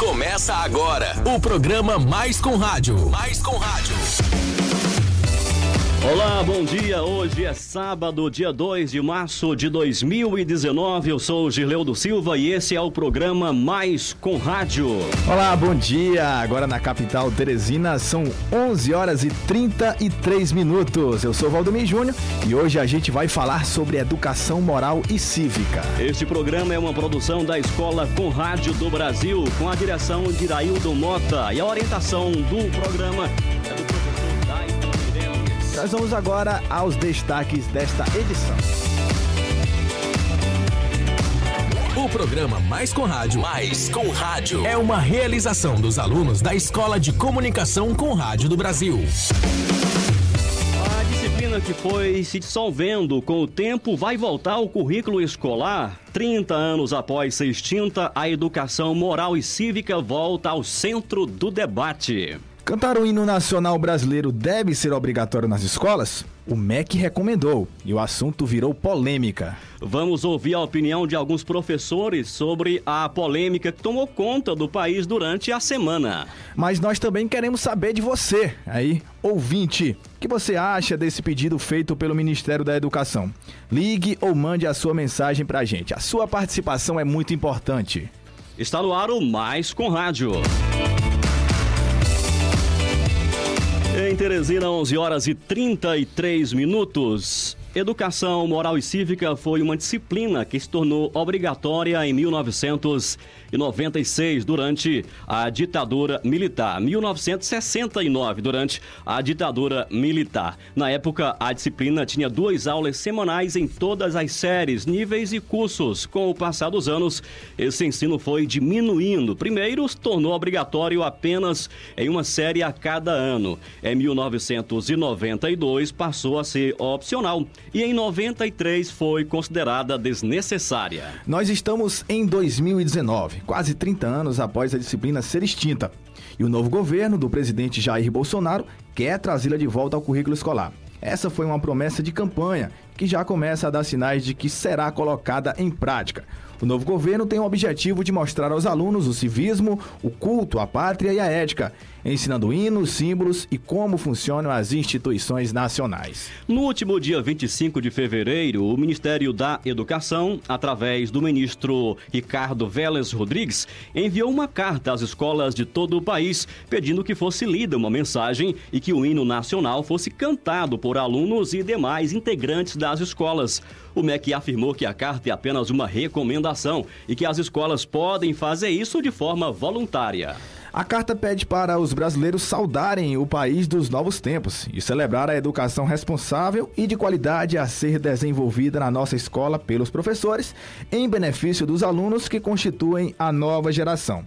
Começa agora o programa Mais com Rádio. Mais com Rádio. Olá, bom dia. Hoje é sábado, dia 2 de março de 2019. Eu sou o Girleudo Silva e esse é o programa Mais com Rádio. Olá, bom dia. Agora na capital Teresina são 11 horas e 33 minutos. Eu sou Valdomir Júnior e hoje a gente vai falar sobre educação moral e cívica. Este programa é uma produção da Escola com Rádio do Brasil, com a direção de Iraildo Mota e a orientação do programa Nós vamos agora aos destaques desta edição. O programa Mais com Rádio. Mais com Rádio. É uma realização dos alunos da Escola de Comunicação com Rádio do Brasil. A disciplina que foi se dissolvendo com o tempo vai voltar ao currículo escolar. 30 anos após ser extinta, a educação moral e cívica volta ao centro do debate. Cantar o hino nacional brasileiro deve ser obrigatório nas escolas? O MEC recomendou e o assunto virou polêmica. Vamos ouvir a opinião de alguns professores sobre a polêmica que tomou conta do país durante a semana. Mas nós também queremos saber de você, aí, ouvinte. O que você acha desse pedido feito pelo Ministério da Educação? Ligue ou mande a sua mensagem pra gente. A sua participação é muito importante. Está no ar o Mais com Rádio. Em Teresina, 11 horas e 33 minutos. Educação moral e cívica foi uma disciplina que se tornou obrigatória em 1996, durante a ditadura militar. 1969, durante a ditadura militar. Na época, a disciplina tinha duas aulas semanais em todas as séries, níveis e cursos. Com o passar dos anos, esse ensino foi diminuindo. Primeiro, se tornou obrigatório apenas em uma série a cada ano. Em 1992, passou a ser opcional e em 93 foi considerada desnecessária. Nós estamos em 2019, quase 30 anos após a disciplina ser extinta. E o novo governo do presidente Jair Bolsonaro quer trazê-la de volta ao currículo escolar. Essa foi uma promessa de campanha que já começa a dar sinais de que será colocada em prática. O novo governo tem o objetivo de mostrar aos alunos o civismo, o culto, a pátria e a ética, ensinando hinos, símbolos e como funcionam as instituições nacionais. No último dia 25 de fevereiro, o Ministério da Educação, através do ministro Ricardo Vélez Rodrigues, enviou uma carta às escolas de todo o país pedindo que fosse lida uma mensagem e que o hino nacional fosse cantado por alunos e demais integrantes das escolas. O MEC afirmou que a carta é apenas uma recomendação e que as escolas podem fazer isso de forma voluntária. A carta pede para os brasileiros saudarem o país dos novos tempos e celebrar a educação responsável e de qualidade a ser desenvolvida na nossa escola pelos professores, em benefício dos alunos que constituem a nova geração.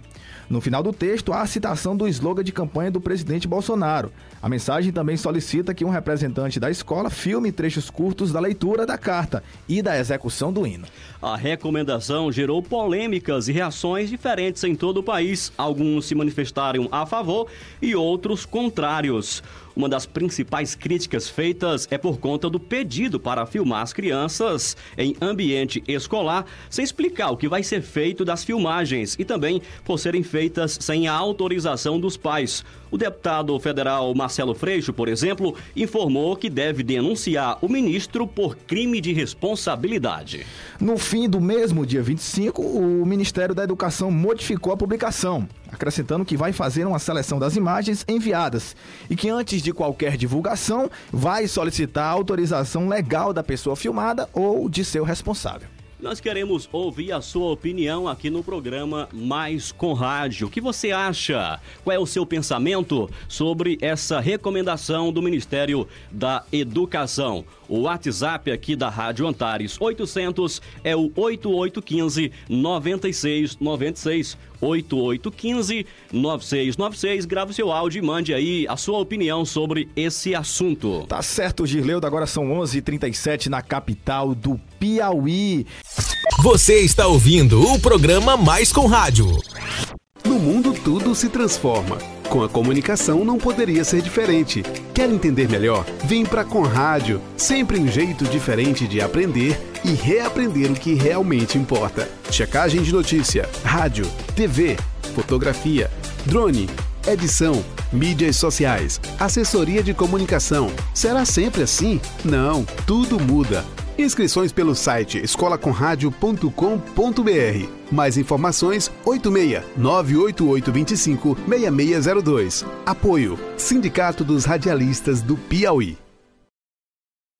No final do texto, há a citação do slogan de campanha do presidente Bolsonaro. A mensagem também solicita que um representante da escola filme trechos curtos da leitura da carta e da execução do hino. A recomendação gerou polêmicas e reações diferentes em todo o país. Alguns se manifestaram a favor e outros contrários. Uma das principais críticas feitas é por conta do pedido para filmar as crianças em ambiente escolar, sem explicar o que vai ser feito das filmagens e também por serem feitas sem a autorização dos pais. O deputado federal Marcelo Freixo, por exemplo, informou que deve denunciar o ministro por crime de responsabilidade. No fim do mesmo dia 25, o Ministério da Educação modificou a publicação, acrescentando que vai fazer uma seleção das imagens enviadas e que antes de qualquer divulgação vai solicitar a autorização legal da pessoa filmada ou de seu responsável. Nós queremos ouvir a sua opinião aqui no programa Mais com Rádio. O que você acha? Qual é o seu pensamento sobre essa recomendação do Ministério da Educação? O WhatsApp aqui da Rádio Antares 800 é o 8815 9696. 8815 9696. Grave seu áudio e mande aí a sua opinião sobre esse assunto. Tá certo, Girleudo. Agora são 11h37 na capital do Piauí. Você está ouvindo o programa Mais com Rádio. No mundo tudo se transforma. Com a comunicação não poderia ser diferente. Quer entender melhor? Vem pra Conrádio. Sempre um jeito diferente de aprender e reaprender o que realmente importa. Checagem de notícia, rádio, TV, fotografia, drone, edição, mídias sociais, assessoria de comunicação. Será sempre assim? Não, tudo muda. Inscrições pelo site escolaconradio.com.br. Mais informações 86 98825 6602. Apoio Sindicato dos Radialistas do Piauí.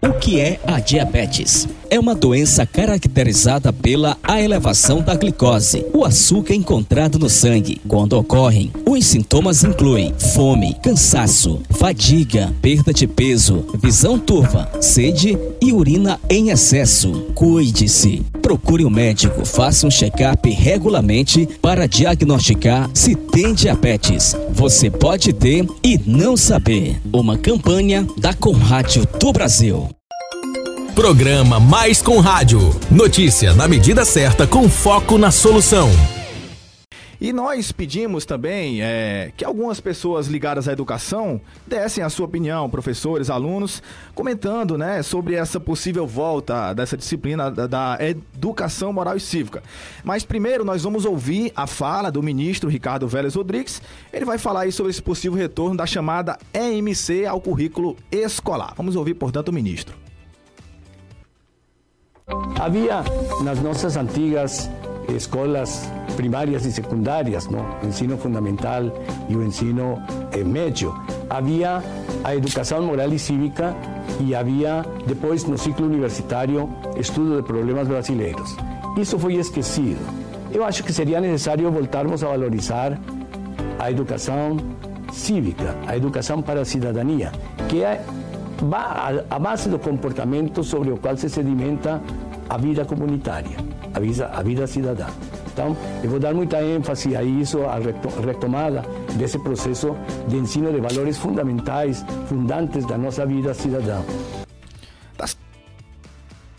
O que é a diabetes? É uma doença caracterizada pela elevação da glicose, o açúcar encontrado no sangue. Quando ocorrem, os sintomas incluem fome, cansaço, fadiga, perda de peso, visão turva, sede e urina em excesso. Cuide-se. Procure um médico, faça um check-up regularmente para diagnosticar se tem diabetes. Você pode ter e não saber. Uma campanha da Conrádio do Brasil. Programa Mais com Rádio. Notícia na medida certa com foco na solução. E nós pedimos também é, que algumas pessoas ligadas à educação dessem a sua opinião, professores, alunos, comentando né, sobre essa possível volta dessa disciplina da, da educação moral e cívica. Mas primeiro nós vamos ouvir a fala do ministro Ricardo Vélez Rodrigues. Ele vai falar sobre esse possível retorno da chamada EMC ao currículo escolar. Vamos ouvir, portanto, o ministro. Havia nas nossas antigas escolas primárias e secundárias, no? ensino fundamental o ensino eh, médio. Havia a educação moral e cívica e havia depois no ciclo universitário estudo de problemas brasileiros. Isso foi esquecido. Eu acho que seria necessário voltarmos a valorizar a educação cívica, a educação para a cidadania, que é a base do comportamento sobre o qual se sedimenta a vida comunitária, a vida, a vida cidadã. Então, eu vou dar muita ênfase a isso, a retomada desse processo de ensino de valores fundamentais, fundantes da nossa vida cidadã.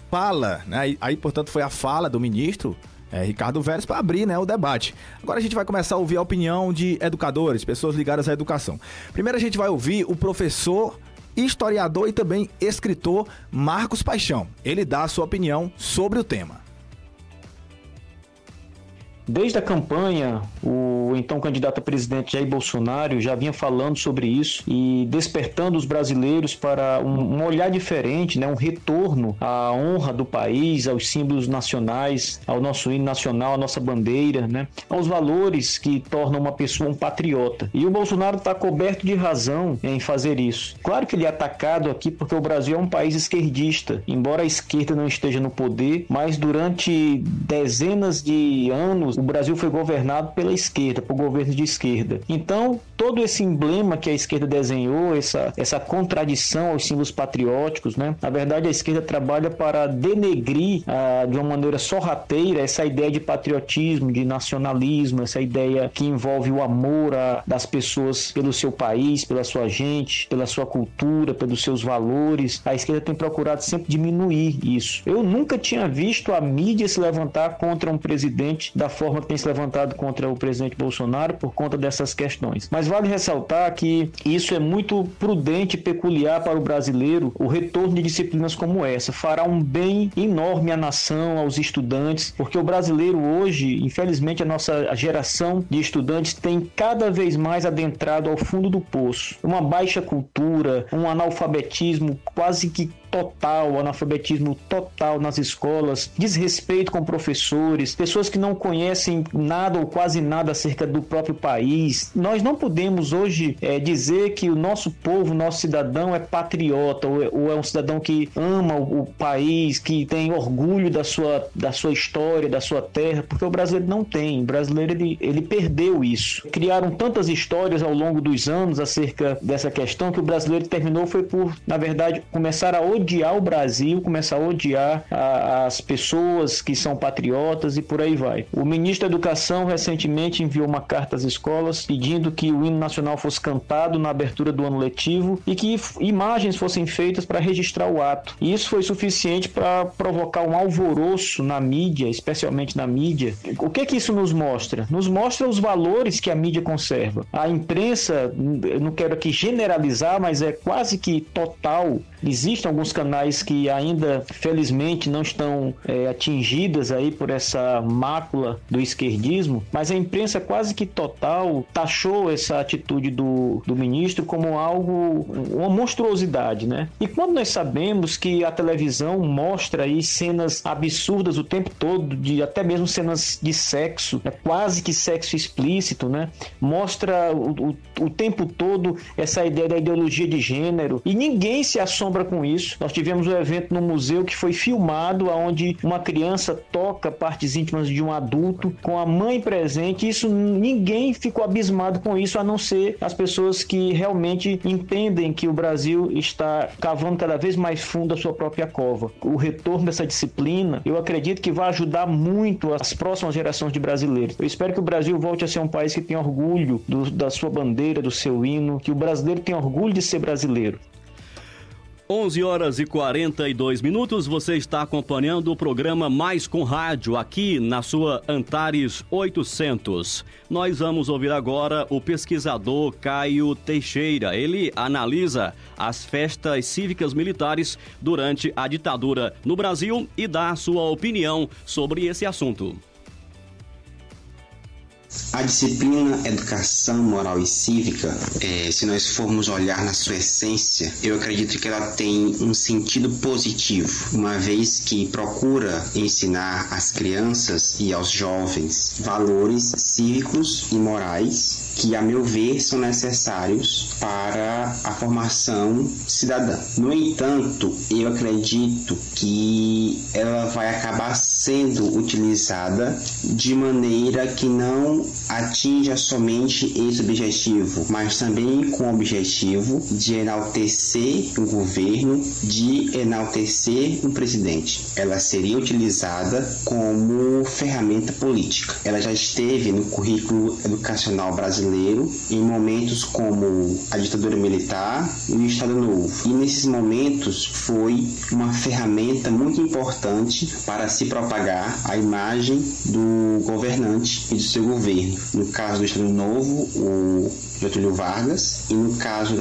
Fala, né? Aí, portanto, foi a fala do ministro é, Ricardo Vélez para abrir né, o debate. Agora a gente vai começar a ouvir a opinião de educadores, pessoas ligadas à educação. Primeiro a gente vai ouvir o professor historiador e também escritor Marcos Paixão. Ele dá a sua opinião sobre o tema. Desde a campanha, o então candidato a presidente Jair Bolsonaro já vinha falando sobre isso e despertando os brasileiros para um, olhar diferente, né? um retorno à honra do país, aos símbolos nacionais, ao nosso hino nacional, à nossa bandeira, né? aos valores que tornam uma pessoa um patriota. E o Bolsonaro está coberto de razão em fazer isso. Claro que ele é atacado aqui porque o Brasil é um país esquerdista, embora a esquerda não esteja no poder, mas durante dezenas de anos o Brasil foi governado pela esquerda, por governos de esquerda. Então, todo esse emblema que a esquerda desenhou, essa, essa contradição aos símbolos patrióticos, né? Na verdade, a esquerda trabalha para denegrir ah, de uma maneira sorrateira essa ideia de patriotismo, de nacionalismo, essa ideia que envolve o amor a, das pessoas pelo seu país, pela sua gente, pela sua cultura, pelos seus valores. A esquerda tem procurado sempre diminuir isso. Eu nunca tinha visto a mídia se levantar contra um presidente da forma forma que tem se levantado contra o presidente Bolsonaro por conta dessas questões. Mas vale ressaltar que isso é muito prudente e peculiar para o brasileiro. O retorno de disciplinas como essa fará um bem enorme à nação, aos estudantes, porque o brasileiro hoje, infelizmente, a nossa geração de estudantes tem cada vez mais adentrado ao fundo do poço. Uma baixa cultura, um analfabetismo quase que total, analfabetismo total nas escolas, desrespeito com professores, pessoas que não conhecem nada ou quase nada acerca do próprio país. Nós não podemos hoje é, dizer que o nosso povo, nosso cidadão é patriota ou é, ou é um cidadão que ama o, o, país, que tem orgulho da sua, da sua história, da sua terra, porque o brasileiro não tem. O brasileiro ele, ele perdeu isso. Criaram tantas histórias ao longo dos anos acerca dessa questão que o brasileiro terminou foi por, na verdade, começar a odiar odiar o Brasil, começar a odiar a, as pessoas que são patriotas e por aí vai. O ministro da Educação recentemente enviou uma carta às escolas pedindo que o hino nacional fosse cantado na abertura do ano letivo e que imagens fossem feitas para registrar o ato. E isso foi suficiente para provocar um alvoroço na mídia, especialmente na mídia. O que é que isso nos mostra? Nos mostra os valores que a mídia conserva. A imprensa, eu não quero aqui generalizar, mas é quase que total. Existem alguns alguns canais que ainda, felizmente, não estão é, atingidas aí por essa mácula do esquerdismo, mas a imprensa quase que total taxou essa atitude do, do ministro como algo, uma monstruosidade, né? E quando nós sabemos que a televisão mostra aí cenas absurdas o tempo todo, de até mesmo cenas de sexo, né? quase que sexo explícito, né? Mostra o, o, o tempo todo essa ideia da ideologia de gênero e ninguém se assombra com isso. Nós tivemos um evento no museu que foi filmado, onde uma criança toca partes íntimas de um adulto com a mãe presente. Isso ninguém ficou abismado com isso, a não ser as pessoas que realmente entendem que o Brasil está cavando cada vez mais fundo a sua própria cova. O retorno dessa disciplina, eu acredito que vai ajudar muito as próximas gerações de brasileiros. Eu espero que o Brasil volte a ser um país que tem orgulho do, da sua bandeira, do seu hino, que o brasileiro tenha orgulho de ser brasileiro. 11 horas e 42 minutos, você está acompanhando o programa Mais com Rádio aqui na sua Antares 800. Nós vamos ouvir agora o pesquisador Caio Teixeira. Ele analisa as festas cívicas militares durante a ditadura no Brasil e dá sua opinião sobre esse assunto. A disciplina Educação Moral e Cívica, é, se nós formos olhar na sua essência, eu acredito que ela tem um sentido positivo, uma vez que procura ensinar às crianças e aos jovens valores cívicos e morais que, a meu ver, são necessários para a formação cidadã. No entanto, eu acredito que ela vai acabar sendo utilizada de maneira que não atinja somente esse objetivo, mas também com o objetivo de enaltecer um governo, de enaltecer um presidente. Ela seria utilizada como ferramenta política. Ela já esteve no currículo educacional brasileiro em momentos como a ditadura militar e o Estado Novo. E nesses momentos foi uma ferramenta muito importante para se propagar a imagem do governante e do seu governo no caso do Estado Novo, o Getúlio Vargas, e no caso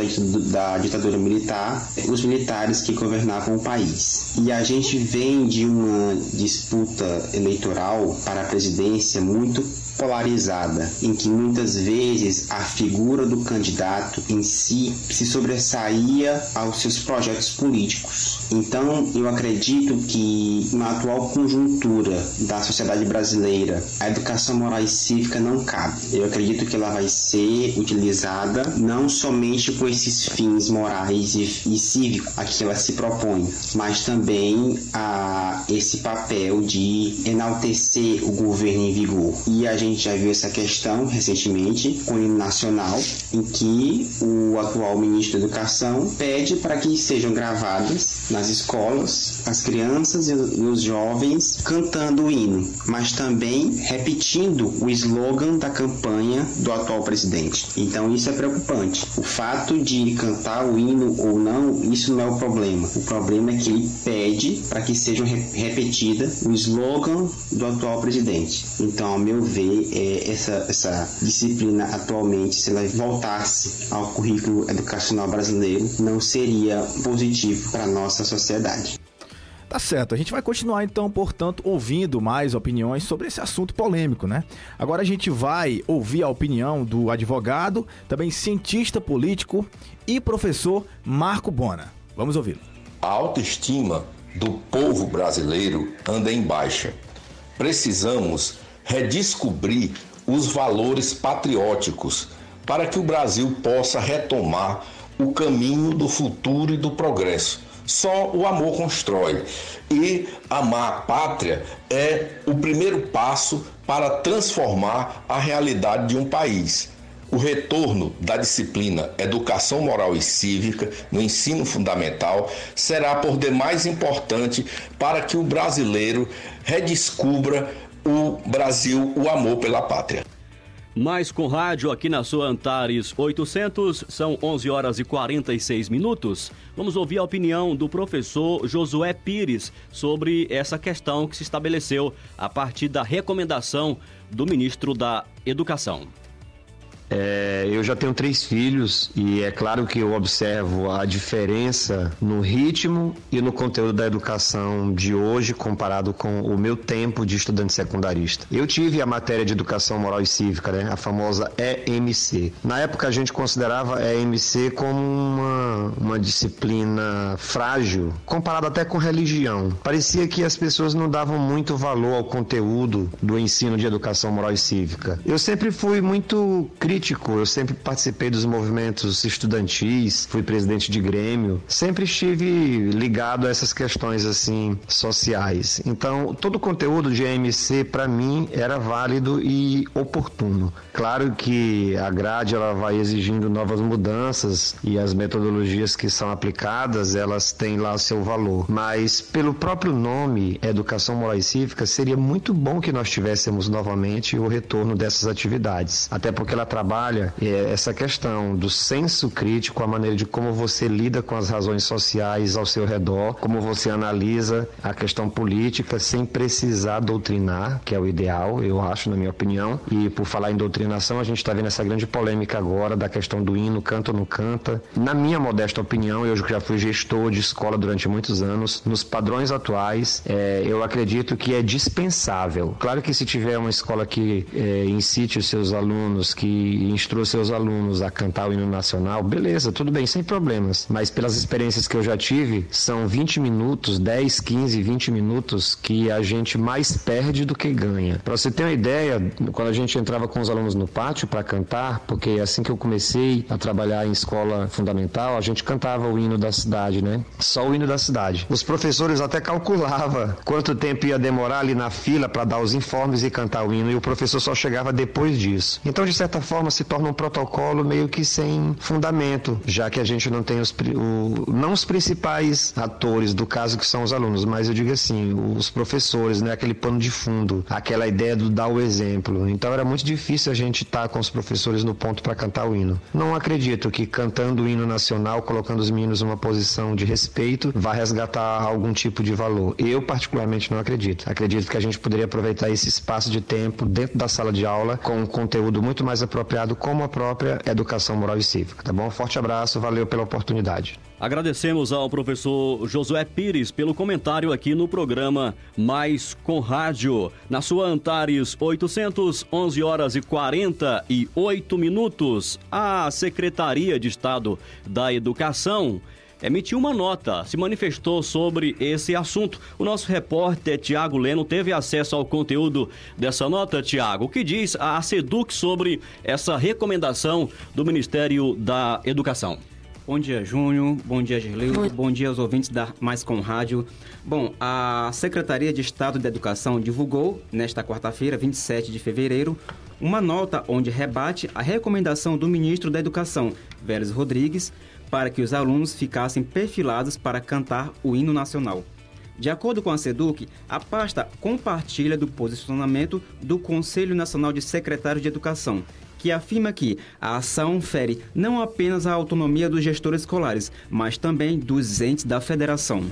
da ditadura militar, os militares que governavam o país. E a gente vem de uma disputa eleitoral para a presidência muito polarizada, em que muitas vezes a figura do candidato em si se sobressaía aos seus projetos políticos. Então, eu acredito que na atual conjuntura da sociedade brasileira, a educação moral e cívica não cabe. Eu acredito que ela vai ser utilizada não somente com esses fins morais e, e cívicos a que ela se propõe, mas também a esse papel de enaltecer o governo em vigor. E a gente já viu essa questão recentemente com o hino nacional, em que o atual ministro da Educação pede para que sejam gravadas nas escolas as crianças e os jovens cantando o hino, mas também repetindo o slogan da campanha do atual presidente. Então isso é preocupante. O fato de cantar o hino ou não, isso não é o problema. O problema é que ele pede para que seja repetida o slogan do atual presidente. Então, ao meu ver, é, essa, essa disciplina atualmente, se ela voltasse ao currículo educacional brasileiro, não seria positivo para a nossa sociedade. Tá certo, a gente vai continuar então, portanto, ouvindo mais opiniões sobre esse assunto polêmico, né? Agora a gente vai ouvir a opinião do advogado, também cientista político e professor Marco Bona. Vamos ouvi-lo. A autoestima do povo brasileiro anda em baixa. Precisamos redescobrir os valores patrióticos para que o Brasil possa retomar o caminho do futuro e do progresso. Só o amor constrói. E amar a pátria é o primeiro passo para transformar a realidade de um país. O retorno da disciplina Educação Moral e Cívica no ensino fundamental será por demais importante para que o brasileiro redescubra o Brasil, o amor pela pátria. Mais com rádio aqui na sua Antares 800, são 11 horas e 46 minutos. Vamos ouvir a opinião do professor Josué Pires sobre essa questão que se estabeleceu a partir da recomendação do ministro da Educação. É, eu já tenho três filhos e é claro que eu observo a diferença no ritmo e no conteúdo da educação de hoje comparado com o meu tempo de estudante secundarista. Eu tive a matéria de educação moral e cívica, né, a famosa EMC. Na época a gente considerava a EMC como uma, uma disciplina frágil, comparado até com religião. Parecia que as pessoas não davam muito valor ao conteúdo do ensino de educação moral e cívica. Eu sempre fui muito crítico, eu sempre participei dos movimentos estudantis, fui presidente de grêmio, sempre estive ligado a essas questões assim sociais. Então, todo o conteúdo de AMC para mim era válido e oportuno. Claro que a grade ela vai exigindo novas mudanças e as metodologias que são aplicadas, elas têm lá seu valor, mas pelo próprio nome, Educação Moral e Cívica, seria muito bom que nós tivéssemos novamente o retorno dessas atividades. Até porque ela trabalha é, essa questão do senso crítico, a maneira de como você lida com as razões sociais ao seu redor, como você analisa a questão política sem precisar doutrinar, que é o ideal, eu acho, na minha opinião. E por falar em doutrinação, a gente está vendo essa grande polêmica agora da questão do hino, canta ou não canta. Na minha modesta opinião, eu já fui gestor de escola durante muitos anos, nos padrões atuais, é, eu acredito que é dispensável. Claro que se tiver uma escola que é, incite os seus alunos, que instrua seus alunos a cantar o hino nacional, beleza, tudo bem, sem problemas. Mas pelas experiências que eu já tive, são 20 minutos, 10, 15, 20 minutos que a gente mais perde do que ganha. Para você ter uma ideia, quando a gente entrava com os alunos no pátio para cantar, porque assim que eu comecei a trabalhar em escola fundamental, a gente cantava o hino da cidade, né? Só o hino da cidade. Os professores até calculavam quanto tempo ia demorar ali na fila para dar os informes e cantar o hino, e o professor só chegava depois disso. Então, de certa forma, se torna um protocolo meio que sem fundamento, já que a gente não tem os, o, não os principais atores do caso que são os alunos, mas eu digo assim, os professores, né? Aquele pano de fundo, aquela ideia do dar o exemplo. Então era muito difícil a gente estar tá com os professores no ponto para cantar o hino. Não acredito que cantando o hino nacional, colocando os meninos numa posição de respeito, vá resgatar algum tipo de valor. Eu, particularmente, não acredito. Acredito que a gente poderia aproveitar esse espaço de tempo dentro da sala de aula com um conteúdo muito mais apropriado, como a própria educação moral e cívica. Tá bom? Forte abraço, valeu pela oportunidade. Agradecemos ao professor Josué Pires pelo comentário aqui no programa Mais com Rádio. Na sua Antares 811 horas e 48 minutos, a Secretaria de Estado da Educação emitiu uma nota, se manifestou sobre esse assunto. O nosso repórter Tiago Leno teve acesso ao conteúdo dessa nota, Tiago. O que diz a SEDUC sobre essa recomendação do Ministério da Educação? Bom dia, Júnior. Bom dia, Gerleu. Bom dia aos ouvintes da Mais Com Rádio. Bom, a Secretaria de Estado da Educação divulgou, nesta quarta-feira, 27 de fevereiro, uma nota onde rebate a recomendação do ministro da Educação, Vélez Rodrigues, para que os alunos ficassem perfilados para cantar o hino nacional. De acordo com a SEDUC, a pasta compartilha do posicionamento do Conselho Nacional de Secretários de Educação, que afirma que a ação fere não apenas a autonomia dos gestores escolares, mas também dos entes da federação.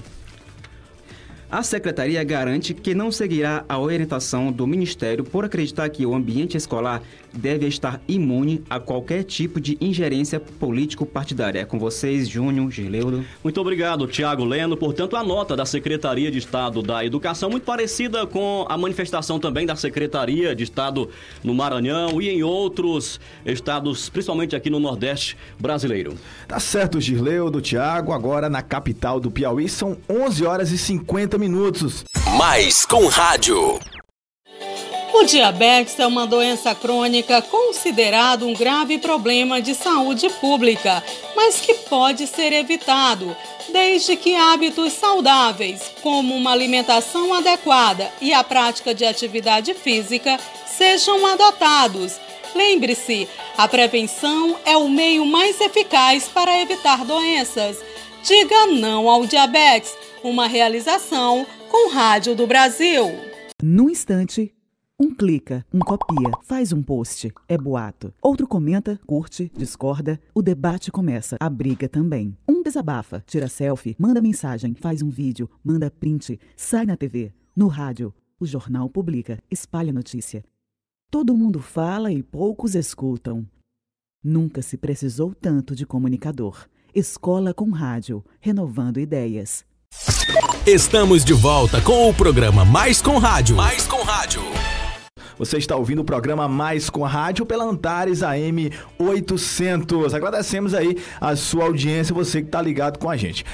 A secretaria garante que não seguirá a orientação do Ministério por acreditar que o ambiente escolar deve estar imune a qualquer tipo de ingerência político-partidária. É com vocês, Júnior, Gileudo. Muito obrigado, Tiago Leno. Portanto, a nota da Secretaria de Estado da Educação, muito parecida com a manifestação também da Secretaria de Estado no Maranhão e em outros estados, principalmente aqui no Nordeste brasileiro. Tá certo, Girleudo, Tiago. Agora na capital do Piauí são 11 horas e 50 minutos. Mais com rádio. O diabetes é uma doença crônica considerado um grave problema de saúde pública, mas que pode ser evitado desde que hábitos saudáveis, como uma alimentação adequada e a prática de atividade física, sejam adotados. Lembre-se, a prevenção é o meio mais eficaz para evitar doenças. Diga não ao diabetes, uma realização com Rádio do Brasil. No instante, um clica, um copia, faz um post, é boato. Outro comenta, curte, discorda, o debate começa, a briga também. Um desabafa, tira selfie, manda mensagem, faz um vídeo, manda print, sai na TV, no rádio. O jornal publica, espalha notícia. Todo mundo fala e poucos escutam. Nunca se precisou tanto de comunicador. Escola com Rádio, renovando ideias. Estamos de volta com o programa Mais com Rádio. Mais com Rádio. Você está ouvindo o programa Mais com Rádio pela Antares AM 800. Agradecemos aí a sua audiência, você que está ligado com a gente.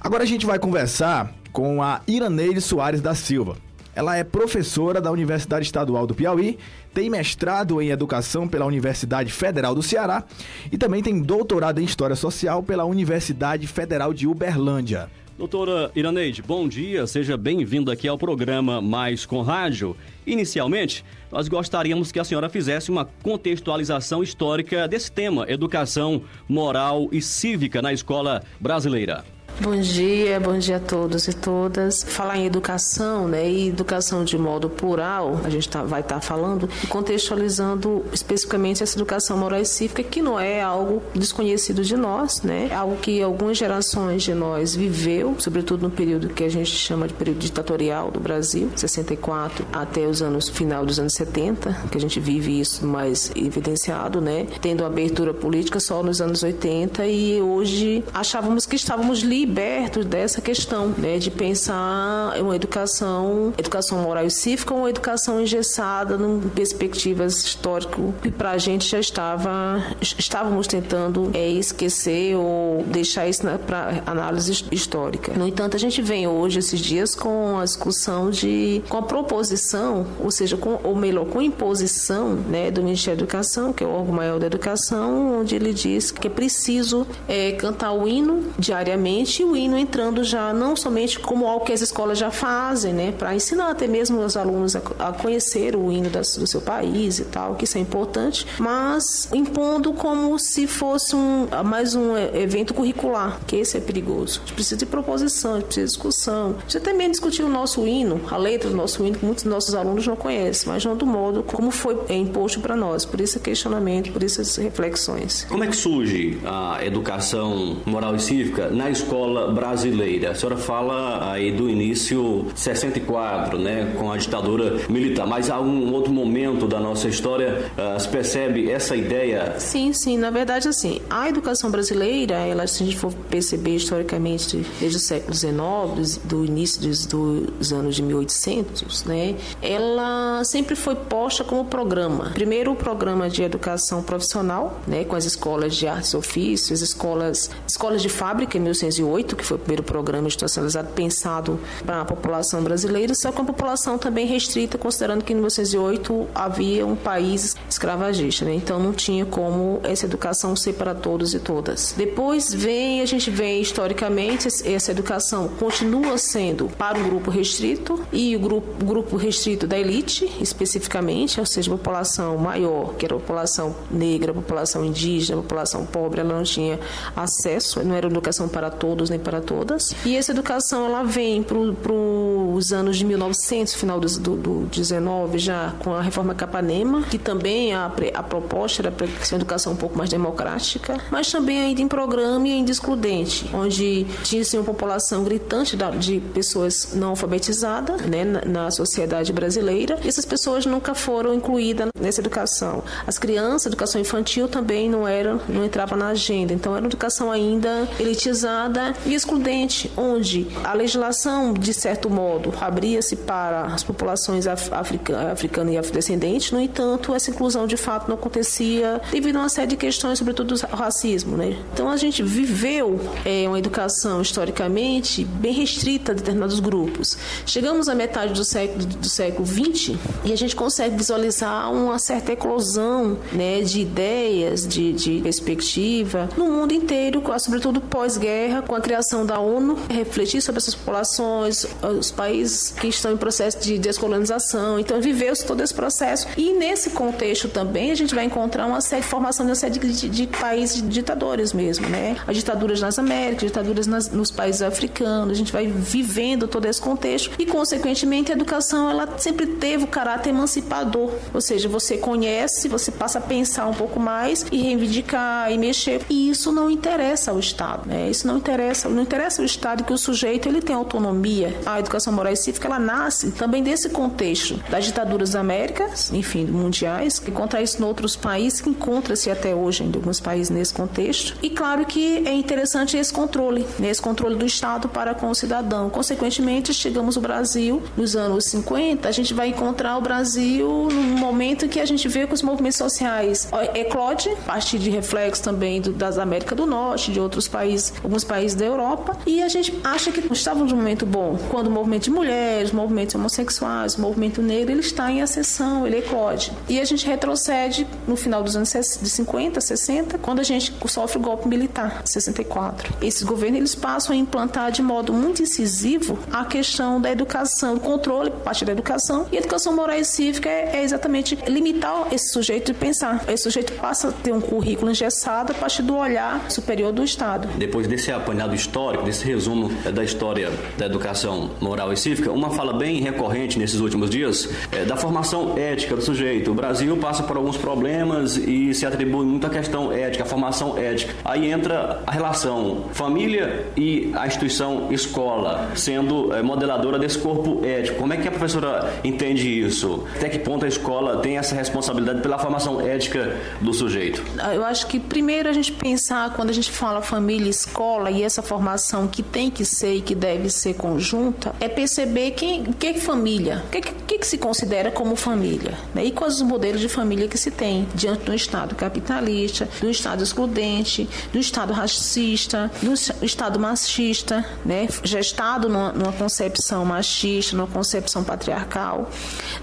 Agora a gente vai conversar com a Iraneide Soares da Silva. Ela é professora da Universidade Estadual do Piauí, tem mestrado em Educação pela Universidade Federal do Ceará e também tem doutorado em História Social pela Universidade Federal de Uberlândia. Doutora Iraneide, bom dia, seja bem-vinda aqui ao programa Mais com Rádio. Inicialmente, nós gostaríamos que a senhora fizesse uma contextualização histórica desse tema, educação moral e cívica na escola brasileira. Bom dia, bom dia a todos e todas. Falar em educação, né, e educação de modo plural, a gente tá, vai estar tá falando, contextualizando especificamente essa educação moral e cívica, que não é algo desconhecido de nós, né, é algo que algumas gerações de nós viveu, sobretudo no período que a gente chama de período ditatorial do Brasil, 64 até os anos final dos anos 70, que a gente vive isso mais evidenciado, né, tendo abertura política só nos anos 80 e hoje achávamos que estávamos livres libertos dessa questão, né, de pensar uma educação, educação moral e cívica, uma educação engessada em perspectivas histórico que para a gente já estava estávamos tentando é, esquecer ou deixar isso para análise histórica. No entanto, a gente vem hoje esses dias com a discussão de com a proposição, ou seja, com ou melhor, com imposição, né, do Ministério da Educação, que é o órgão maior da educação, onde ele diz que é preciso é, cantar o hino diariamente o hino entrando já não somente como algo que as escolas já fazem, né, para ensinar até mesmo os alunos a, a conhecer o hino das, do seu país e tal, que isso é importante, mas impondo como se fosse um, mais um evento curricular, que esse é perigoso. A gente precisa de proposição, a gente precisa de discussão, precisa também discutir o nosso hino, a letra do nosso hino, que muitos dos nossos alunos não conhecem, mas não do modo como foi imposto para nós. Por isso questionamento, por essas reflexões. Como é que surge a educação moral e cívica na escola? Escola brasileira. A senhora fala aí do início 64, né, com a ditadura militar, mas há algum outro momento da nossa história uh, se percebe essa ideia? Sim, sim, na verdade assim, a educação brasileira, ela se a gente for perceber historicamente desde o século XIX, do início dos, dos anos de 1800, né, ela sempre foi posta como programa. Primeiro o programa de educação profissional, né, com as escolas de artes e ofícios, escolas, escolas de fábrica em 1908 que foi o primeiro programa institucionalizado pensado para a população brasileira, só com a população também restrita, considerando que em 1908 havia um país escravagista, né? então não tinha como essa educação ser para todos e todas. Depois vem, a gente vê historicamente, essa educação continua sendo para um grupo restrito e o grupo, grupo restrito da elite, especificamente, ou seja, a população maior, que era a população negra, a população indígena, a população pobre, ela não tinha acesso, não era educação para todos todos nem para todas. E essa educação ela vem para os anos de 1900, final do, do, do 19, já com a reforma Capanema, que também a, a proposta era para ser uma educação um pouco mais democrática, mas também ainda em programa e ainda excludente, onde tinha assim, uma população gritante de pessoas não alfabetizadas né, na, na sociedade brasileira, e essas pessoas nunca foram incluídas nessa educação. As crianças, educação infantil também não era, não entrava na agenda, então era uma educação ainda elitizada e excludente, onde a legislação, de certo modo, abria-se para as populações africanas africana e afrodescendentes, no entanto, essa inclusão de fato não acontecia devido a uma série de questões, sobretudo o racismo. Né? Então a gente viveu é, uma educação historicamente bem restrita a determinados grupos. Chegamos à metade do século, do século XX e a gente consegue visualizar uma certa eclosão né, de ideias, de, de perspectiva no mundo inteiro, sobretudo pós-guerra, com criação da ONU, refletir sobre essas populações, os países que estão em processo de descolonização. Então, viveu-se todo esse processo. E nesse contexto também, a gente vai encontrar uma série de formação de uma série de, de países ditadores mesmo, né? As ditaduras nas Américas, ditaduras nas, nos países africanos. A gente vai vivendo todo esse contexto e, consequentemente, a educação ela sempre teve o caráter emancipador. Ou seja, você conhece, você passa a pensar um pouco mais e reivindicar e mexer. E isso não interessa ao Estado, né? Isso não interessa interessa. Não interessa o Estado que o sujeito ele tem autonomia. A educação moral e cívica ela nasce também desse contexto das ditaduras da América, enfim, mundiais, que encontra isso em outros países, que encontra-se até hoje em alguns países nesse contexto. E claro que é interessante esse controle, né, esse controle do Estado para com o cidadão. Consequentemente, chegamos ao Brasil nos anos 50, a gente vai encontrar o Brasil no momento que a gente vê que os movimentos sociais eclode, a partir de reflexo também do, das Américas do Norte, de outros países, alguns países da Europa, e a gente acha que estávamos num momento bom, quando o movimento de mulheres, movimentos homossexuais, o movimento negro, ele está em ascensão, ele eclode. E a gente retrocede no final dos anos de 50, 60, quando a gente sofre o golpe militar, 64. Esses governos eles passam a implantar de modo muito incisivo a questão da educação, o controle por parte da educação, e a educação moral e cívica é, é exatamente limitar esse sujeito de pensar. Esse sujeito passa a ter um currículo engessado a partir do olhar superior do Estado. Depois desse apanhado histórico, desse resumo é, da história da educação moral e cívica, uma fala bem recorrente nesses últimos dias é da formação ética do sujeito. O Brasil passa por alguns problemas e se atribui muito à questão ética, a formação ética. Aí entra a relação família e a instituição escola, sendo é, modeladora desse corpo ético. Como é que a professora entende isso? Até que ponto a escola tem essa responsabilidade pela formação ética do sujeito? Eu acho que primeiro a gente pensar quando a gente fala família escola e essa formação que tem que ser e que deve ser conjunta, é perceber quem, que é família, o que, que, que se considera como família, né? e quais os modelos de família que se tem diante do Estado capitalista, do Estado excludente, do Estado racista, do Estado machista, né? gestado numa, numa concepção machista, numa concepção patriarcal,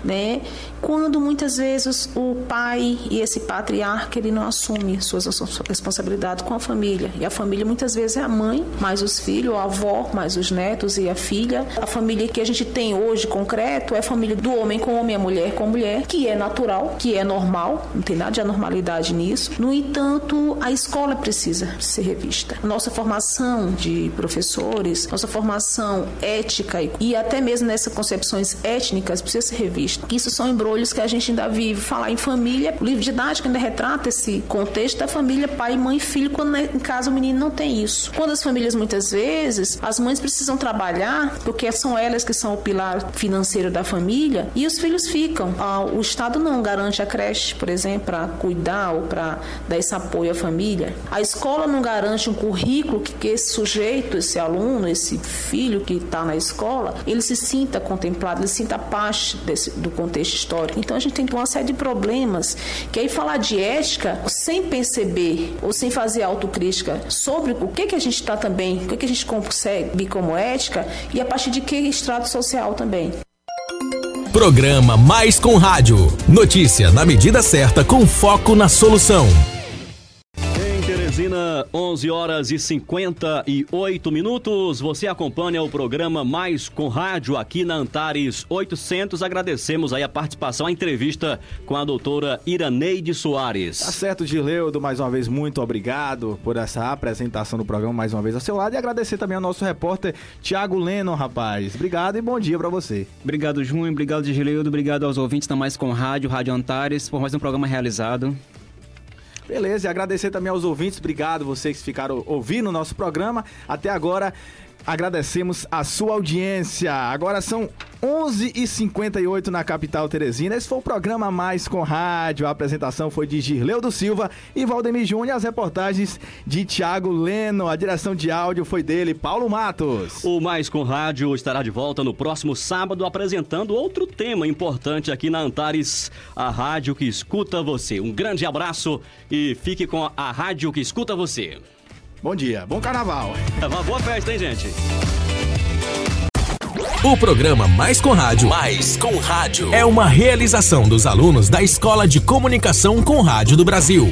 né? quando muitas vezes o pai e esse patriarca ele não assume suas responsabilidades com a família. E a família muitas vezes é a mãe, mais os filhos, a avó, mais os netos e a filha. A família que a gente tem hoje concreto é a família do homem com homem, a mulher com mulher, que é natural, que é normal, não tem nada de anormalidade nisso. No entanto, a escola precisa ser revista. Nossa formação de professores, nossa formação ética e até mesmo nessas concepções étnicas precisa ser revista. Isso são embrulhos que a gente ainda vive. Falar em família, o livro didático ainda retrata esse contexto da família pai, mãe filho, quando em casa o menino não tem isso. Quando as famílias muitas vezes, as mães precisam trabalhar, porque são elas que são o pilar financeiro da família, e os filhos ficam. Ah, o Estado não garante a creche, por exemplo, para cuidar ou para dar esse apoio à família. A escola não garante um currículo que, que esse sujeito, esse aluno, esse filho que está na escola, ele se sinta contemplado, ele se sinta parte desse, do contexto histórico. Então a gente tem uma série de problemas que aí falar de ética sem perceber ou sem fazer autocrítica sobre o que, que a gente está também, o que, a gente consegue como ética e a partir de que extrato social também. Programa Mais com Rádio. Notícia na medida certa com foco na solução. Teresina, 11 horas e 58 minutos. Você acompanha o programa Mais com Rádio aqui na Antares 800. Agradecemos aí a participação, a entrevista com a doutora Iraneide Soares. Tá certo, Gileudo. Mais uma vez, muito obrigado por essa apresentação do programa mais uma vez ao seu lado. E agradecer também ao nosso repórter Tiago Leno, rapaz. Obrigado e bom dia para você. Obrigado, Junho. Obrigado, Gileudo. Obrigado aos ouvintes da Mais com Rádio, Rádio Antares, por mais um programa realizado. Beleza, e agradecer também aos ouvintes. Obrigado vocês que ficaram ouvindo o nosso programa. Até agora, agradecemos a sua audiência. Agora são 11h58 na capital Teresina. Esse foi o programa Mais com Rádio. A apresentação foi de Girleudo Silva e Valdemir Júnior. As reportagens de Tiago Leno. A direção de áudio foi dele, Paulo Matos. O Mais com Rádio estará de volta no próximo sábado apresentando outro tema importante aqui na Antares, a rádio que escuta você. Um grande abraço e fique com a rádio que escuta você. Bom dia, bom carnaval. É uma boa festa, hein, gente? O programa Mais com Rádio. Mais com Rádio. É uma realização dos alunos da Escola de Comunicação com Rádio do Brasil.